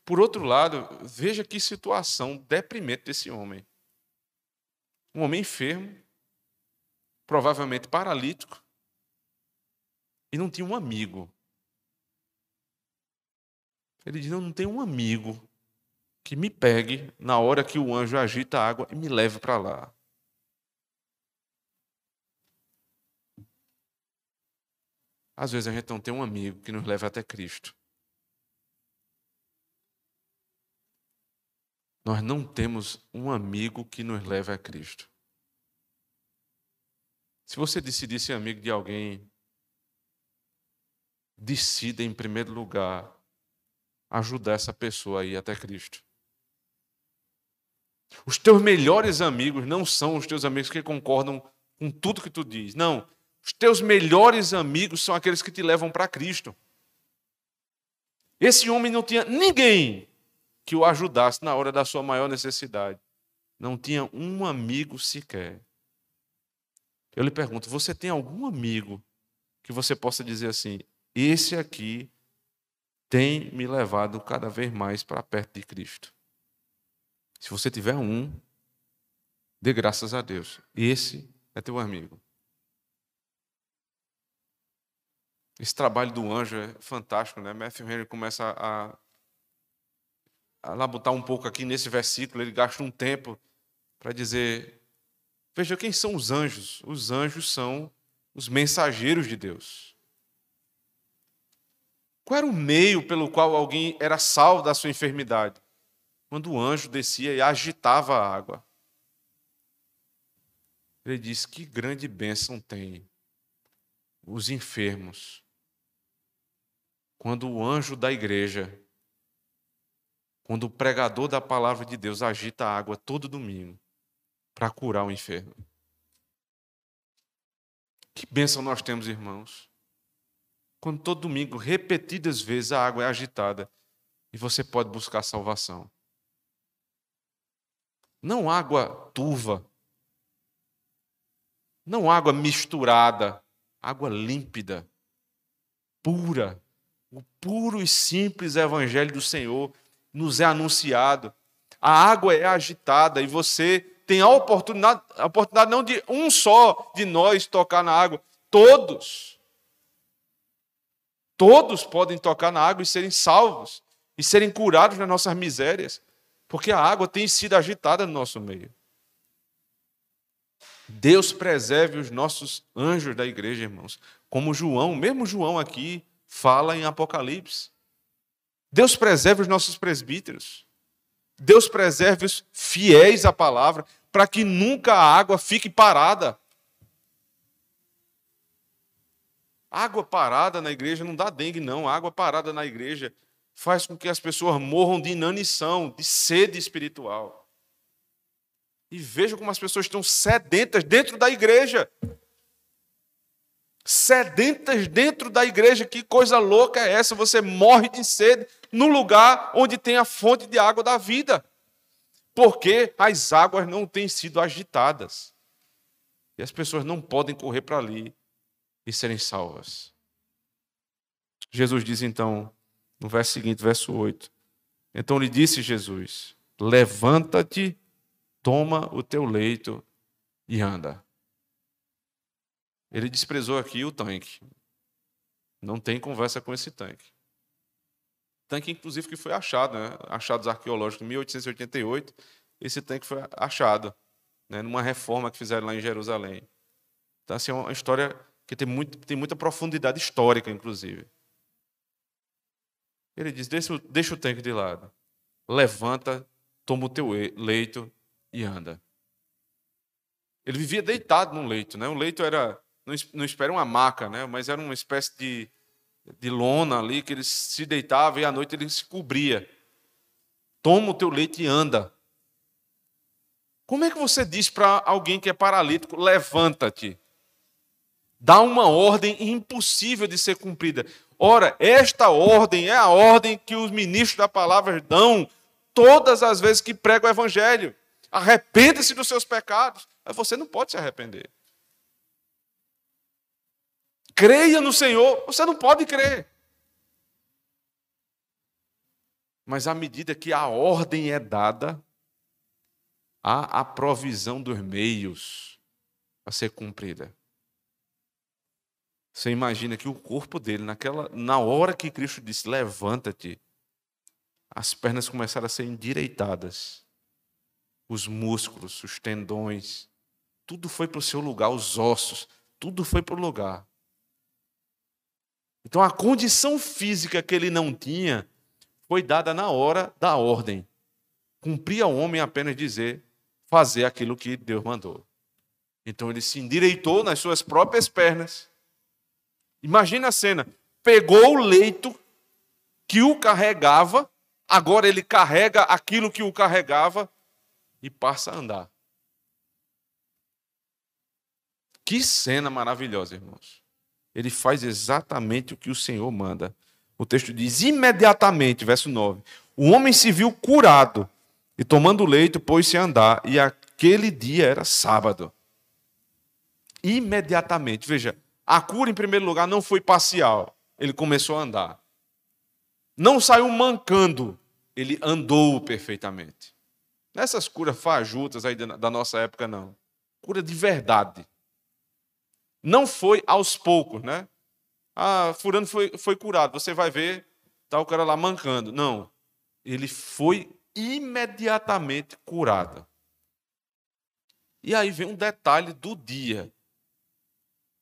Por outro lado, veja que situação deprimente desse homem. Um homem enfermo, provavelmente paralítico, e não tinha um amigo. Ele diz: Não, não tem um amigo que me pegue na hora que o anjo agita a água e me leve para lá. Às vezes a gente não tem um amigo que nos leve até Cristo. Nós não temos um amigo que nos leve a Cristo. Se você decidir ser amigo de alguém, decida em primeiro lugar ajudar essa pessoa a ir até Cristo. Os teus melhores amigos não são os teus amigos que concordam com tudo que tu diz. Não. Os teus melhores amigos são aqueles que te levam para Cristo. Esse homem não tinha ninguém que o ajudasse na hora da sua maior necessidade. Não tinha um amigo sequer. Eu lhe pergunto: você tem algum amigo que você possa dizer assim, esse aqui tem me levado cada vez mais para perto de Cristo? Se você tiver um, dê graças a Deus. Esse é teu amigo. Esse trabalho do anjo é fantástico, né? Matthew Henry começa a lá botar um pouco aqui nesse versículo, ele gasta um tempo para dizer: veja quem são os anjos. Os anjos são os mensageiros de Deus. Qual era o meio pelo qual alguém era salvo da sua enfermidade? Quando o anjo descia e agitava a água. Ele diz: Que grande bênção tem os enfermos. Quando o anjo da igreja quando o pregador da palavra de Deus agita a água todo domingo para curar o enfermo. Que bênção nós temos, irmãos. Quando todo domingo, repetidas vezes, a água é agitada e você pode buscar salvação. Não água turva, não água misturada, água límpida, pura, O puro e simples evangelho do Senhor nos é anunciado. A água é agitada e você tem a oportunidade, a oportunidade não de um só de nós tocar na água, todos. Todos podem tocar na água e serem salvos e serem curados das nossas misérias, porque a água tem sido agitada no nosso meio. Deus preserve os nossos anjos da igreja, irmãos. Como João, mesmo João aqui, fala em Apocalipse. Deus preserve os nossos presbíteros. Deus preserve os fiéis à palavra, para que nunca a água fique parada. Água parada na igreja não dá dengue, não. Água parada na igreja faz com que as pessoas morram de inanição, de sede espiritual. E veja como as pessoas estão sedentas dentro da igreja. Sedentas dentro da igreja, que coisa louca é essa? Você morre de sede no lugar onde tem a fonte de água da vida. Porque as águas não têm sido agitadas. E as pessoas não podem correr para ali e serem salvas. Jesus diz então, no verso seguinte, verso 8: Então lhe disse Jesus: Levanta-te toma o teu leito e anda. Ele desprezou aqui o tanque. Não tem conversa com esse tanque. Tanque, inclusive, que foi achado, né? achados arqueológicos em 1888. Esse tanque foi achado né? numa reforma que fizeram lá em Jerusalém. Então, assim, é uma história que tem, muito, tem muita profundidade histórica, inclusive. Ele diz: deixa, deixa o tanque de lado, levanta, toma o teu leito e anda. Ele vivia deitado num leito, né? O leito era, não espera uma maca, né? Mas era uma espécie de, de lona ali que ele se deitava e à noite ele se cobria. Toma o teu leite e anda. Como é que você diz para alguém que é paralítico, levanta-te? Dá uma ordem impossível de ser cumprida. Ora, esta ordem é a ordem que os ministros da palavra dão todas as vezes que pregam o evangelho. Arrependa-se dos seus pecados. Você não pode se arrepender. Creia no Senhor. Você não pode crer. Mas à medida que a ordem é dada, há a provisão dos meios a ser cumprida. Você imagina que o corpo dele, naquela, na hora que Cristo disse: Levanta-te, as pernas começaram a ser endireitadas os músculos, os tendões, tudo foi para o seu lugar, os ossos, tudo foi para o lugar. Então a condição física que ele não tinha foi dada na hora da ordem. Cumpria o homem apenas dizer, fazer aquilo que Deus mandou. Então ele se endireitou nas suas próprias pernas. Imagina a cena: pegou o leito que o carregava, agora ele carrega aquilo que o carregava e passa a andar. Que cena maravilhosa, irmãos. Ele faz exatamente o que o Senhor manda. O texto diz: imediatamente, verso 9: o homem se viu curado e, tomando leito, pôs-se a andar, e aquele dia era sábado. Imediatamente, veja, a cura, em primeiro lugar, não foi parcial, ele começou a andar. Não saiu mancando, ele andou perfeitamente. Nessas curas fajutas aí da nossa época, não. Cura de verdade. Não foi aos poucos, né? Ah, Furando foi, foi curado, você vai ver, tá o cara lá mancando. Não. Ele foi imediatamente curado. E aí vem um detalhe do dia.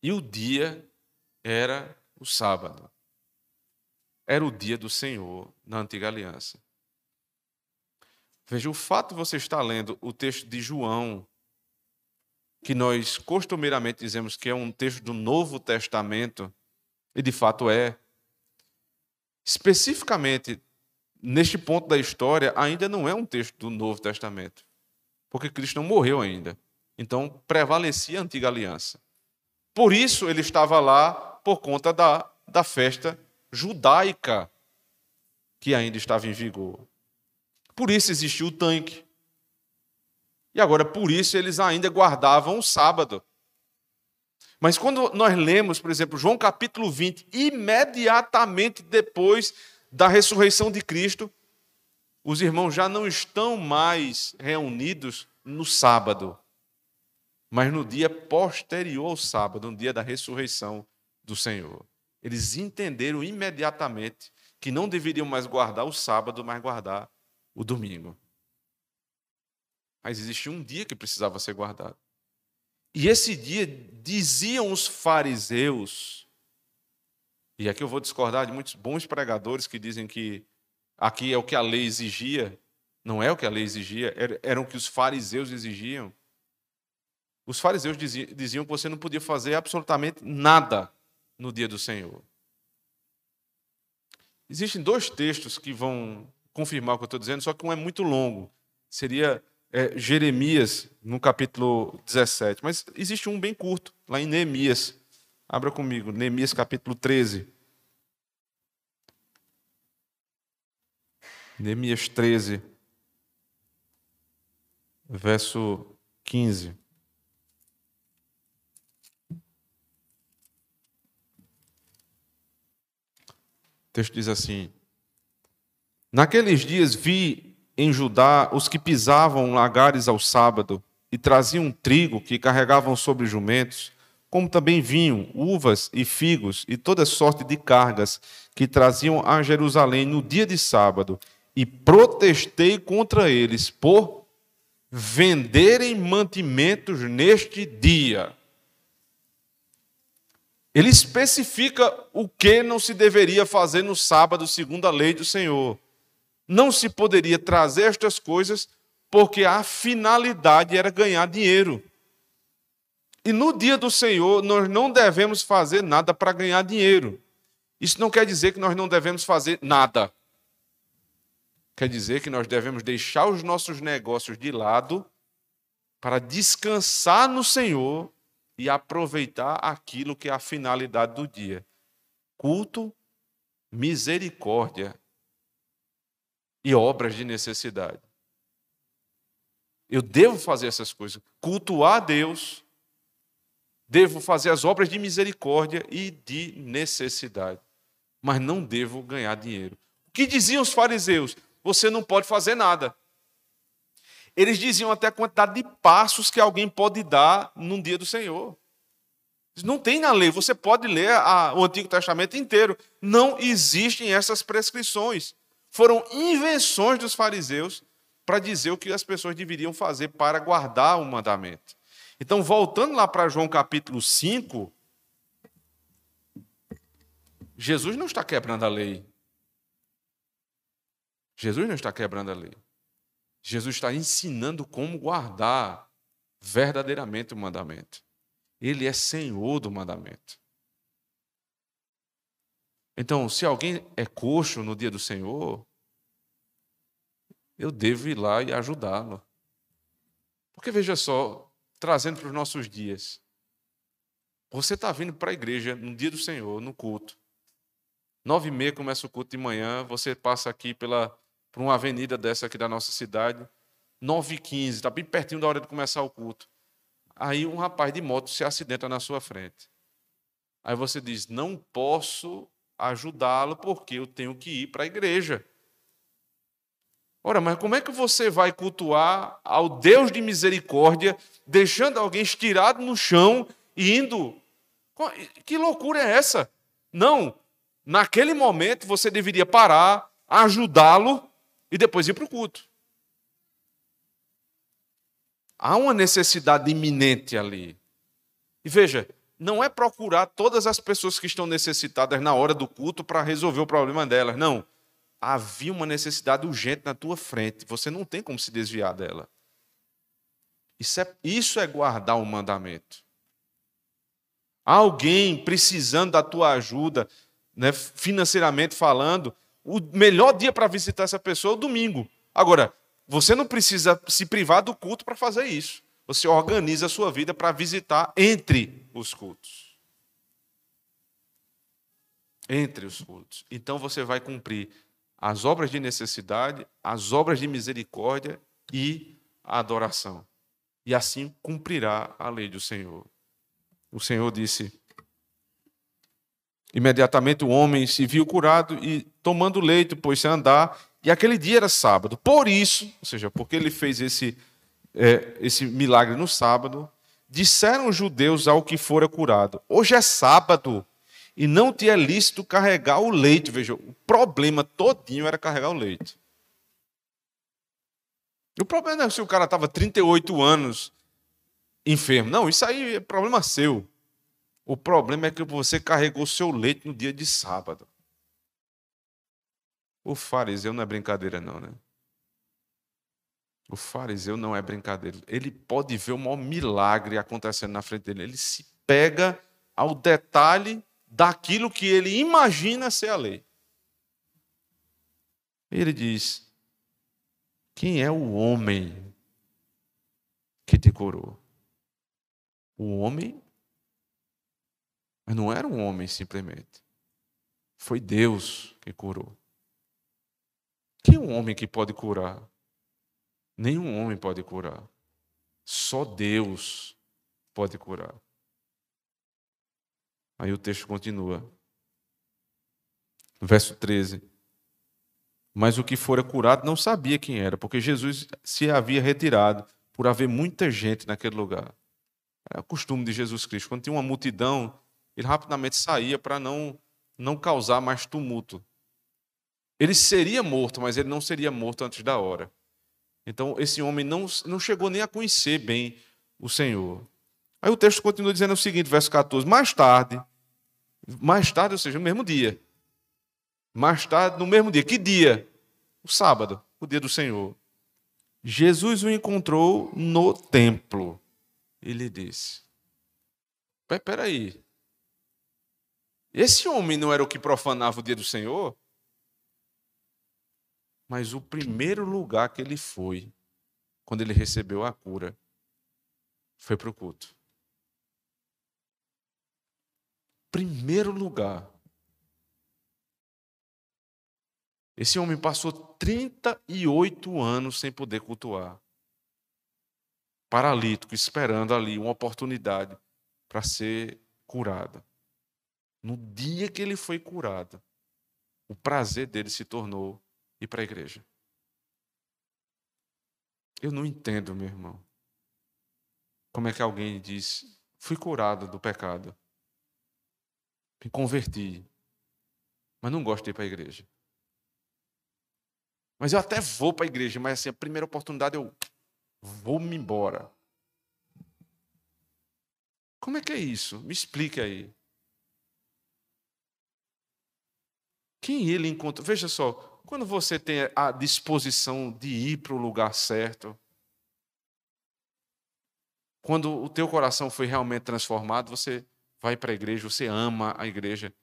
E o dia era o sábado. Era o dia do Senhor na antiga aliança. Veja, o fato de você estar lendo o texto de João, que nós costumeiramente dizemos que é um texto do Novo Testamento, e de fato é, especificamente neste ponto da história, ainda não é um texto do Novo Testamento, porque Cristo não morreu ainda. Então prevalecia a antiga aliança. Por isso ele estava lá por conta da, da festa judaica que ainda estava em vigor. Por isso existiu o tanque. E agora, por isso, eles ainda guardavam o sábado. Mas quando nós lemos, por exemplo, João capítulo 20, imediatamente depois da ressurreição de Cristo, os irmãos já não estão mais reunidos no sábado, mas no dia posterior ao sábado, no dia da ressurreição do Senhor. Eles entenderam imediatamente que não deveriam mais guardar o sábado, mas guardar o domingo. Mas existia um dia que precisava ser guardado. E esse dia diziam os fariseus, e aqui eu vou discordar de muitos bons pregadores que dizem que aqui é o que a lei exigia, não é o que a lei exigia, era o que os fariseus exigiam. Os fariseus diziam que você não podia fazer absolutamente nada no dia do Senhor. Existem dois textos que vão confirmar o que eu estou dizendo, só que um é muito longo. Seria é, Jeremias, no capítulo 17. Mas existe um bem curto, lá em Neemias. Abra comigo, Neemias capítulo 13. Neemias 13, verso 15. O texto diz assim: Naqueles dias vi em Judá os que pisavam lagares ao sábado e traziam trigo que carregavam sobre jumentos, como também vinho, uvas e figos e toda sorte de cargas que traziam a Jerusalém no dia de sábado e protestei contra eles por venderem mantimentos neste dia. Ele especifica o que não se deveria fazer no sábado, segundo a lei do Senhor. Não se poderia trazer estas coisas porque a finalidade era ganhar dinheiro. E no dia do Senhor, nós não devemos fazer nada para ganhar dinheiro. Isso não quer dizer que nós não devemos fazer nada. Quer dizer que nós devemos deixar os nossos negócios de lado para descansar no Senhor e aproveitar aquilo que é a finalidade do dia: culto, misericórdia e obras de necessidade. Eu devo fazer essas coisas, cultuar a Deus, devo fazer as obras de misericórdia e de necessidade, mas não devo ganhar dinheiro. O que diziam os fariseus? você não pode fazer nada. Eles diziam até a quantidade de passos que alguém pode dar num dia do Senhor. Não tem na lei, você pode ler o Antigo Testamento inteiro. Não existem essas prescrições. Foram invenções dos fariseus para dizer o que as pessoas deveriam fazer para guardar o mandamento. Então, voltando lá para João capítulo 5, Jesus não está quebrando a lei. Jesus não está quebrando a lei. Jesus está ensinando como guardar verdadeiramente o mandamento. Ele é senhor do mandamento. Então, se alguém é coxo no dia do Senhor, eu devo ir lá e ajudá-lo. Porque veja só, trazendo para os nossos dias, você está vindo para a igreja no dia do Senhor, no culto. Nove e meia começa o culto de manhã, você passa aqui pela por uma avenida dessa aqui da nossa cidade, 9h15, está bem pertinho da hora de começar o culto. Aí um rapaz de moto se acidenta na sua frente. Aí você diz: Não posso ajudá-lo porque eu tenho que ir para a igreja. Ora, mas como é que você vai cultuar ao Deus de misericórdia, deixando alguém estirado no chão e indo? Que loucura é essa? Não, naquele momento você deveria parar, ajudá-lo e depois ir para o culto. Há uma necessidade iminente ali. E veja, não é procurar todas as pessoas que estão necessitadas na hora do culto para resolver o problema delas. Não. Havia uma necessidade urgente na tua frente. Você não tem como se desviar dela. Isso é, isso é guardar o mandamento. Alguém precisando da tua ajuda, né, financeiramente falando, o melhor dia para visitar essa pessoa é o domingo. Agora, você não precisa se privar do culto para fazer isso. Você organiza a sua vida para visitar entre os cultos. Entre os cultos. Então você vai cumprir as obras de necessidade, as obras de misericórdia e a adoração. E assim cumprirá a lei do Senhor. o Senhor disse: Imediatamente o homem se viu curado e tomando leite, pôs-se a andar, e aquele dia era sábado. Por isso, ou seja, porque ele fez esse, é, esse milagre no sábado, disseram os judeus ao que fora curado: Hoje é sábado e não te é lícito carregar o leite. Veja, o problema todinho era carregar o leite. O problema não é se o cara estava 38 anos enfermo. Não, isso aí é problema seu. O problema é que você carregou seu leite no dia de sábado. O fariseu não é brincadeira, não, né? O fariseu não é brincadeira. Ele pode ver o maior milagre acontecendo na frente dele. Ele se pega ao detalhe daquilo que ele imagina ser a lei. Ele diz: Quem é o homem que te curou? O homem mas não era um homem simplesmente. Foi Deus que curou. Quem é um homem que pode curar? Nenhum homem pode curar. Só Deus pode curar. Aí o texto continua. Verso 13. Mas o que fora curado não sabia quem era, porque Jesus se havia retirado por haver muita gente naquele lugar. É o costume de Jesus Cristo. Quando tinha uma multidão, ele rapidamente saía para não, não causar mais tumulto. Ele seria morto, mas ele não seria morto antes da hora. Então, esse homem não, não chegou nem a conhecer bem o Senhor. Aí o texto continua dizendo o seguinte, verso 14: Mais tarde, mais tarde, ou seja, no mesmo dia. Mais tarde, no mesmo dia. Que dia? O sábado, o dia do Senhor. Jesus o encontrou no templo. Ele disse: Espera aí, esse homem não era o que profanava o dia do Senhor? Mas o primeiro lugar que ele foi, quando ele recebeu a cura, foi para o culto. Primeiro lugar. Esse homem passou 38 anos sem poder cultuar. Paralítico, esperando ali uma oportunidade para ser curado. No dia que ele foi curado, o prazer dele se tornou ir para a igreja. Eu não entendo, meu irmão. Como é que alguém diz: fui curado do pecado, me converti, mas não gosto de ir para a igreja. Mas eu até vou para a igreja, mas assim, a primeira oportunidade eu vou-me embora. Como é que é isso? Me explique aí. Quem ele encontrou? Veja só, quando você tem a disposição de ir para o lugar certo, quando o teu coração foi realmente transformado, você vai para a igreja, você ama a igreja,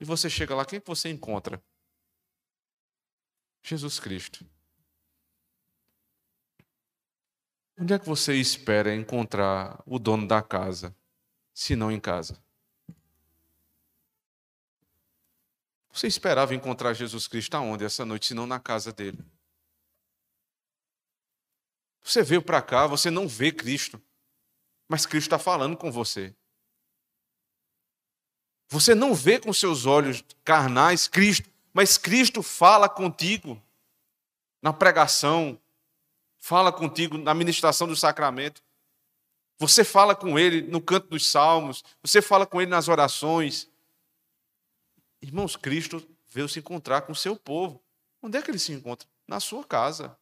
e você chega lá, quem que você encontra? Jesus Cristo. Onde é que você espera encontrar o dono da casa, se não em casa? Você esperava encontrar Jesus Cristo aonde essa noite, se não na casa dele? Você veio para cá, você não vê Cristo, mas Cristo está falando com você. Você não vê com seus olhos carnais Cristo, mas Cristo fala contigo na pregação, fala contigo na ministração do sacramento. Você fala com Ele no canto dos salmos, você fala com Ele nas orações. Irmãos, Cristo veio se encontrar com o seu povo. Onde é que ele se encontra? Na sua casa.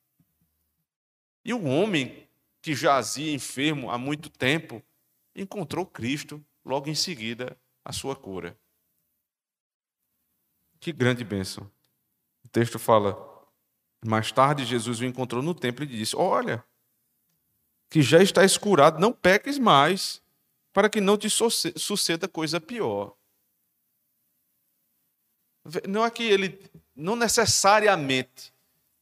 E o homem que jazia enfermo há muito tempo encontrou Cristo logo em seguida a sua cura. Que grande bênção. O texto fala: mais tarde Jesus o encontrou no templo e disse: Olha, que já estás curado, não peques mais, para que não te suceda coisa pior. Não é que ele, não necessariamente,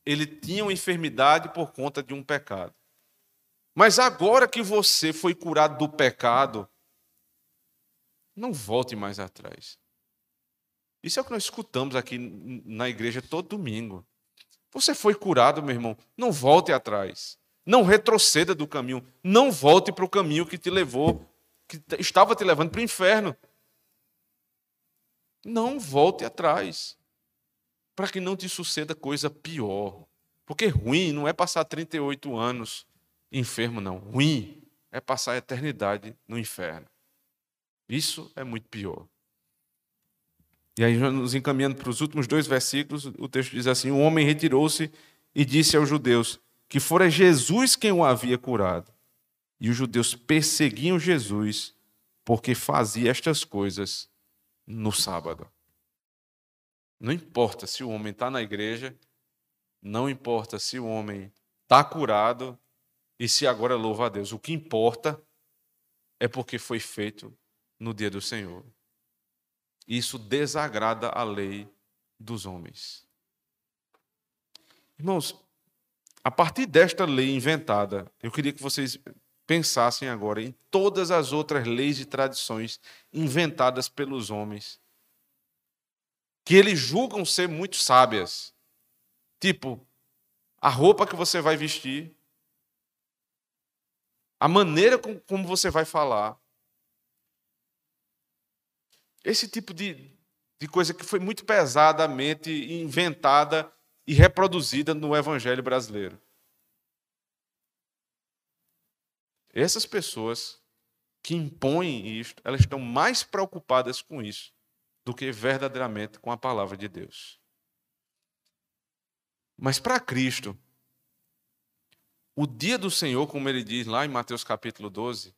ele tinha uma enfermidade por conta de um pecado. Mas agora que você foi curado do pecado, não volte mais atrás. Isso é o que nós escutamos aqui na igreja todo domingo. Você foi curado, meu irmão, não volte atrás. Não retroceda do caminho. Não volte para o caminho que te levou que estava te levando para o inferno. Não volte atrás, para que não te suceda coisa pior. Porque ruim não é passar 38 anos enfermo, não. Ruim é passar a eternidade no inferno. Isso é muito pior. E aí, nos encaminhando para os últimos dois versículos, o texto diz assim: O homem retirou-se e disse aos judeus que fora Jesus quem o havia curado. E os judeus perseguiam Jesus porque fazia estas coisas no sábado. Não importa se o homem está na igreja, não importa se o homem está curado e se agora louva a Deus. O que importa é porque foi feito no dia do Senhor. Isso desagrada a lei dos homens. Irmãos, a partir desta lei inventada, eu queria que vocês pensassem agora em todas as outras leis e tradições inventadas pelos homens, que eles julgam ser muito sábias. Tipo, a roupa que você vai vestir, a maneira como você vai falar. Esse tipo de, de coisa que foi muito pesadamente inventada e reproduzida no Evangelho brasileiro. Essas pessoas que impõem isto, elas estão mais preocupadas com isso do que verdadeiramente com a palavra de Deus. Mas para Cristo, o dia do Senhor, como ele diz lá em Mateus capítulo 12,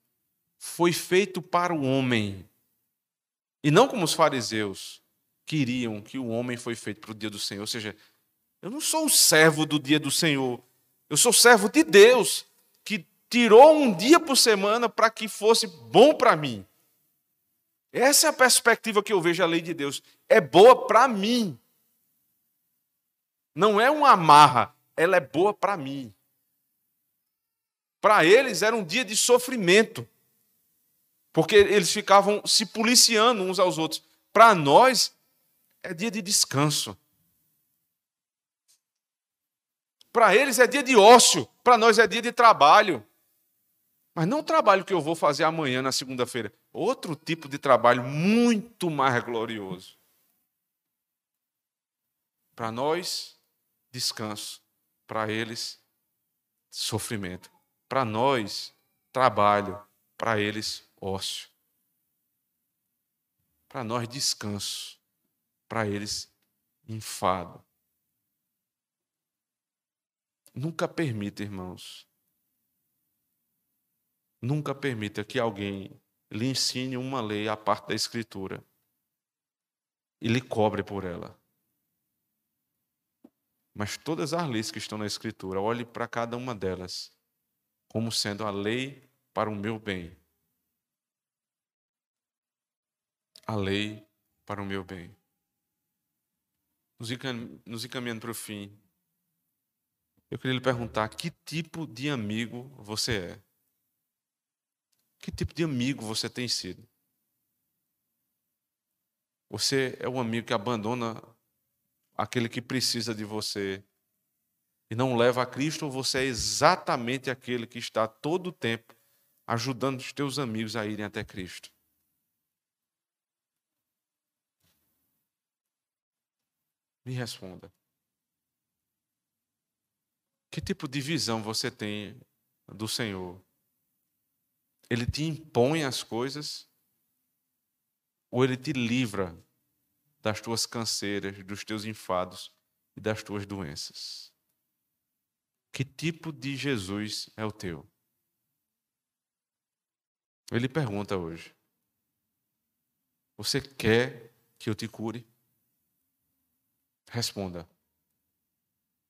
foi feito para o homem. E não como os fariseus queriam que o homem foi feito para o dia do Senhor. Ou seja, eu não sou o servo do dia do Senhor. Eu sou servo de Deus tirou um dia por semana para que fosse bom para mim. Essa é a perspectiva que eu vejo a lei de Deus. É boa para mim. Não é uma amarra, ela é boa para mim. Para eles era um dia de sofrimento, porque eles ficavam se policiando uns aos outros. Para nós é dia de descanso. Para eles é dia de ócio, para nós é dia de trabalho. Mas não o trabalho que eu vou fazer amanhã, na segunda-feira. Outro tipo de trabalho muito mais glorioso. Para nós, descanso. Para eles, sofrimento. Para nós, trabalho. Para eles, ócio. Para nós, descanso. Para eles, enfado. Nunca permita, irmãos, Nunca permita que alguém lhe ensine uma lei à parte da Escritura e lhe cobre por ela. Mas todas as leis que estão na Escritura, olhe para cada uma delas como sendo a lei para o meu bem. A lei para o meu bem. Nos encaminhando para o fim, eu queria lhe perguntar: que tipo de amigo você é? Que tipo de amigo você tem sido? Você é o amigo que abandona aquele que precisa de você e não leva a Cristo, ou você é exatamente aquele que está todo o tempo ajudando os teus amigos a irem até Cristo? Me responda. Que tipo de visão você tem do Senhor? Ele te impõe as coisas ou ele te livra das tuas canseiras, dos teus enfados e das tuas doenças? Que tipo de Jesus é o teu? Ele pergunta hoje: Você quer que eu te cure? Responda: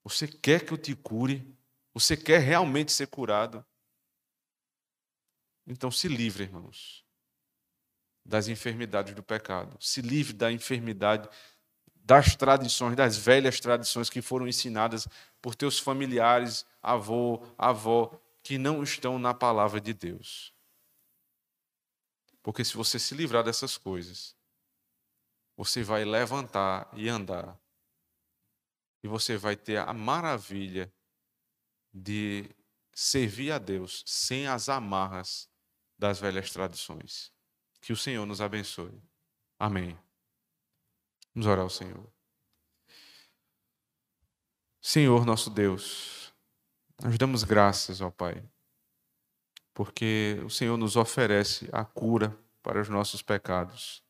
Você quer que eu te cure? Você quer realmente ser curado? Então se livre, irmãos, das enfermidades do pecado. Se livre da enfermidade das tradições, das velhas tradições que foram ensinadas por teus familiares, avô, avó, que não estão na palavra de Deus. Porque se você se livrar dessas coisas, você vai levantar e andar. E você vai ter a maravilha de servir a Deus sem as amarras das velhas tradições. Que o Senhor nos abençoe. Amém. Vamos orar ao Senhor. Senhor nosso Deus, nós damos graças ao Pai, porque o Senhor nos oferece a cura para os nossos pecados.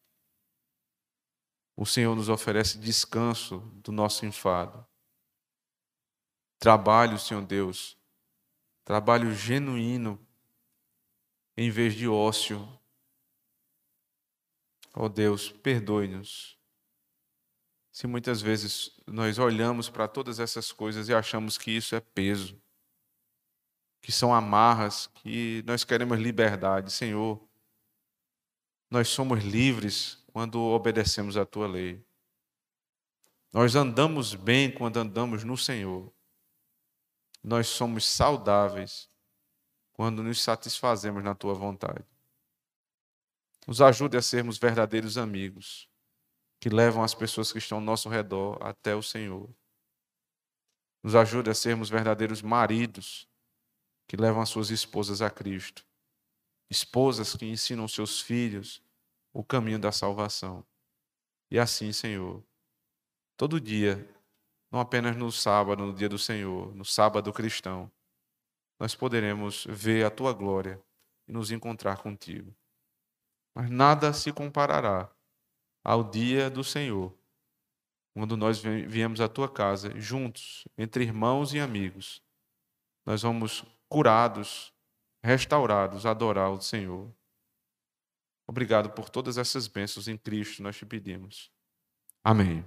O Senhor nos oferece descanso do nosso enfado. Trabalho, Senhor Deus, trabalho genuíno em vez de ócio. Ó oh Deus, perdoe-nos. Se muitas vezes nós olhamos para todas essas coisas e achamos que isso é peso, que são amarras, que nós queremos liberdade, Senhor, nós somos livres quando obedecemos a tua lei. Nós andamos bem quando andamos no Senhor. Nós somos saudáveis quando nos satisfazemos na tua vontade. Nos ajude a sermos verdadeiros amigos, que levam as pessoas que estão ao nosso redor até o Senhor. Nos ajude a sermos verdadeiros maridos, que levam as suas esposas a Cristo. Esposas que ensinam seus filhos o caminho da salvação. E assim, Senhor, todo dia, não apenas no sábado, no dia do Senhor, no sábado cristão, nós poderemos ver a tua glória e nos encontrar contigo. Mas nada se comparará ao dia do Senhor, quando nós viemos à tua casa juntos, entre irmãos e amigos. Nós vamos curados, restaurados, adorar o Senhor. Obrigado por todas essas bênçãos em Cristo, nós te pedimos. Amém.